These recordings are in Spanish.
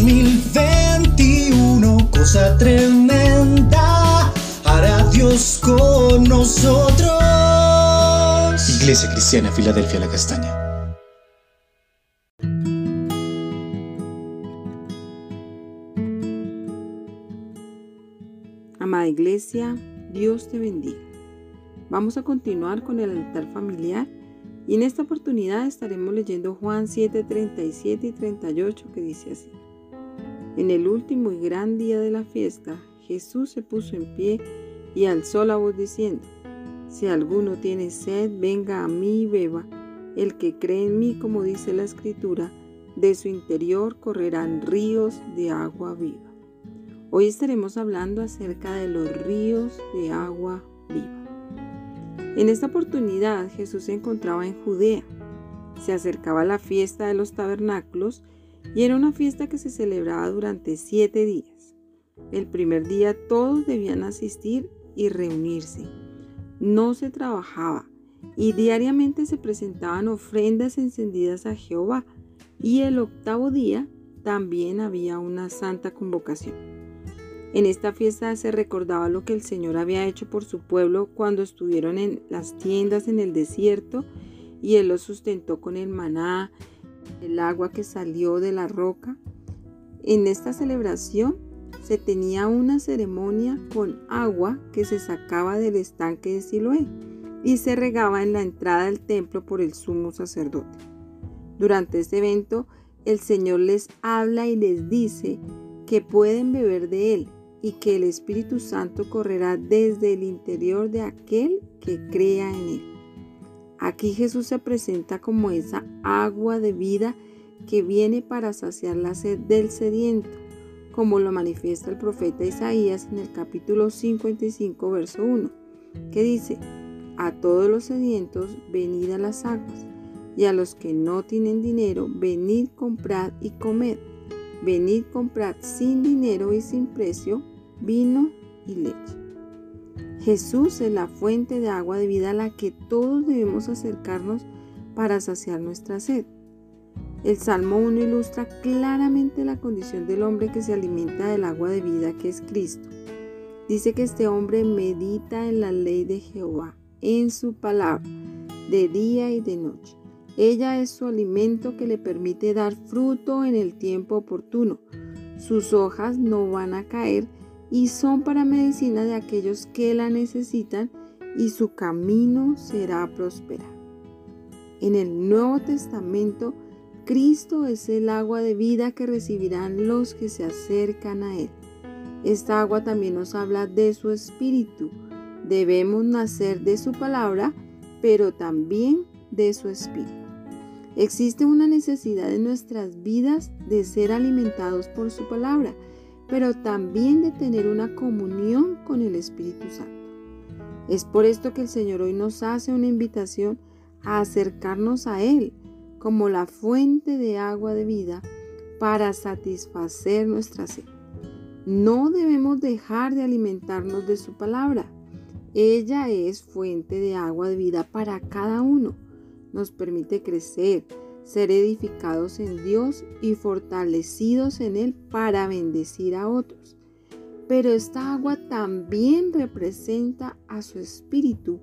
2021, cosa tremenda, hará Dios con nosotros. Iglesia Cristiana, Filadelfia, la Castaña. Amada Iglesia, Dios te bendiga. Vamos a continuar con el altar familiar y en esta oportunidad estaremos leyendo Juan 7, 37 y 38 que dice así. En el último y gran día de la fiesta, Jesús se puso en pie y alzó la voz diciendo, Si alguno tiene sed, venga a mí y beba. El que cree en mí, como dice la Escritura, de su interior correrán ríos de agua viva. Hoy estaremos hablando acerca de los ríos de agua viva. En esta oportunidad Jesús se encontraba en Judea. Se acercaba la fiesta de los tabernáculos y era una fiesta que se celebraba durante siete días. El primer día todos debían asistir y reunirse. No se trabajaba y diariamente se presentaban ofrendas encendidas a Jehová y el octavo día también había una santa convocación. En esta fiesta se recordaba lo que el Señor había hecho por su pueblo cuando estuvieron en las tiendas en el desierto y Él los sustentó con el maná, el agua que salió de la roca. En esta celebración se tenía una ceremonia con agua que se sacaba del estanque de Siloé y se regaba en la entrada del templo por el sumo sacerdote. Durante este evento, el Señor les habla y les dice que pueden beber de él y que el Espíritu Santo correrá desde el interior de aquel que crea en él. Aquí Jesús se presenta como esa agua de vida que viene para saciar la sed del sediento, como lo manifiesta el profeta Isaías en el capítulo 55, verso 1, que dice, a todos los sedientos venid a las aguas, y a los que no tienen dinero, venid, comprad y comed. Venid, comprad sin dinero y sin precio vino y leche. Jesús es la fuente de agua de vida a la que todos debemos acercarnos para saciar nuestra sed. El Salmo 1 ilustra claramente la condición del hombre que se alimenta del agua de vida que es Cristo. Dice que este hombre medita en la ley de Jehová, en su palabra, de día y de noche. Ella es su alimento que le permite dar fruto en el tiempo oportuno. Sus hojas no van a caer y son para medicina de aquellos que la necesitan y su camino será prosperar. En el Nuevo Testamento, Cristo es el agua de vida que recibirán los que se acercan a Él. Esta agua también nos habla de su espíritu. Debemos nacer de su palabra, pero también de su espíritu. Existe una necesidad en nuestras vidas de ser alimentados por su palabra pero también de tener una comunión con el Espíritu Santo. Es por esto que el Señor hoy nos hace una invitación a acercarnos a Él como la fuente de agua de vida para satisfacer nuestra sed. No debemos dejar de alimentarnos de su palabra. Ella es fuente de agua de vida para cada uno. Nos permite crecer, ser edificados en Dios y fortalecidos en Él para bendecir a otros. Pero esta agua también representa a su Espíritu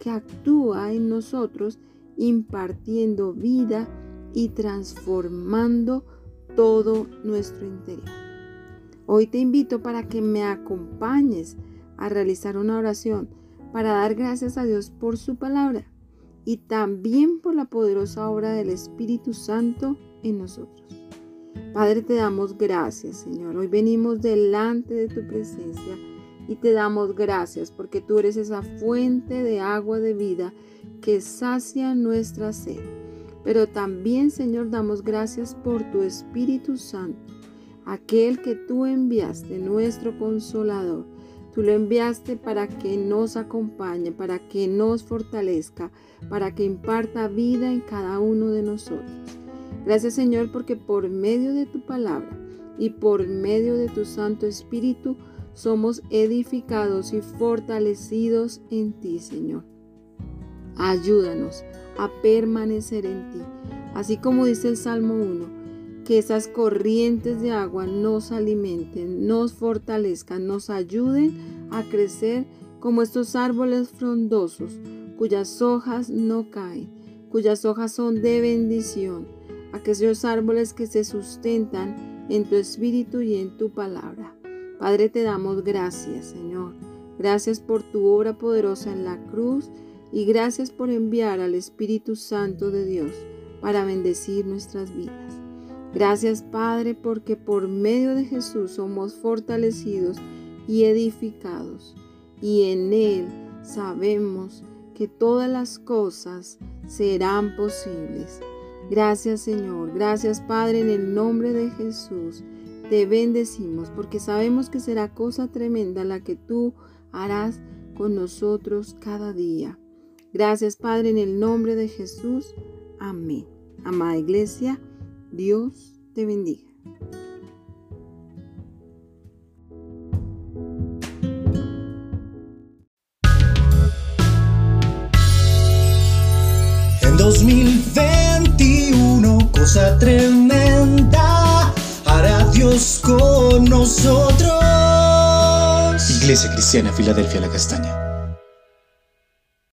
que actúa en nosotros impartiendo vida y transformando todo nuestro interior. Hoy te invito para que me acompañes a realizar una oración para dar gracias a Dios por su palabra y también por la poderosa obra del Espíritu Santo en nosotros. Padre, te damos gracias, Señor. Hoy venimos delante de tu presencia y te damos gracias porque tú eres esa fuente de agua de vida que sacia nuestra sed. Pero también, Señor, damos gracias por tu Espíritu Santo, aquel que tú enviaste, nuestro consolador. Tú lo enviaste para que nos acompañe, para que nos fortalezca, para que imparta vida en cada uno de nosotros. Gracias Señor porque por medio de tu palabra y por medio de tu Santo Espíritu somos edificados y fortalecidos en ti, Señor. Ayúdanos a permanecer en ti, así como dice el Salmo 1. Que esas corrientes de agua nos alimenten, nos fortalezcan, nos ayuden a crecer como estos árboles frondosos cuyas hojas no caen, cuyas hojas son de bendición, aquellos árboles que se sustentan en tu espíritu y en tu palabra. Padre, te damos gracias, Señor. Gracias por tu obra poderosa en la cruz y gracias por enviar al Espíritu Santo de Dios para bendecir nuestras vidas. Gracias Padre porque por medio de Jesús somos fortalecidos y edificados y en Él sabemos que todas las cosas serán posibles. Gracias Señor, gracias Padre en el nombre de Jesús. Te bendecimos porque sabemos que será cosa tremenda la que tú harás con nosotros cada día. Gracias Padre en el nombre de Jesús. Amén. Amada Iglesia, Dios te bendiga. En 2021, cosa tremenda, hará Dios con nosotros. Iglesia Cristiana Filadelfia La Castaña.